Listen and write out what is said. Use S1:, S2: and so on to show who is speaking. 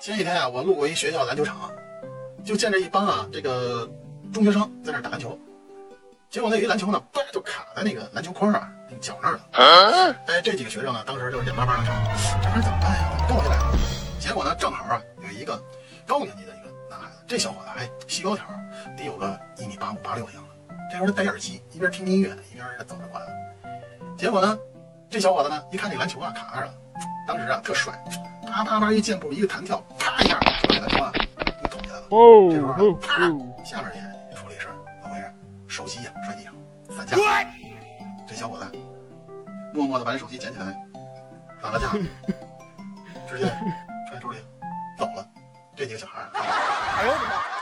S1: 前几天啊，我路过一学校篮球场，就见着一帮啊这个中学生在那打篮球，结果那一篮球呢，叭就卡在那个篮球框啊那个角那儿了。哎，这几个学生呢，当时就是眼巴巴的看，这玩意儿怎么办呀？怎么掉下来了？结果呢，正好啊有一个高年级的一个男孩子，这小伙子还细高条，得有个一米八五八六的样子。这时候他戴耳机，一边听音乐一边走着过来了。结果呢，这小伙子呢一看这篮球啊卡那儿了，当时啊特帅，啪啪啪一箭步一个弹跳，啪一下就把篮球啊给捅下来了。这时候啊，啪，下面也出了一声，怎么回事？手机呀摔地上，散架。这小伙子默默的把这手机捡起来，打了架，直接揣兜里走了。这几个小孩儿。
S2: 哎呦我的妈！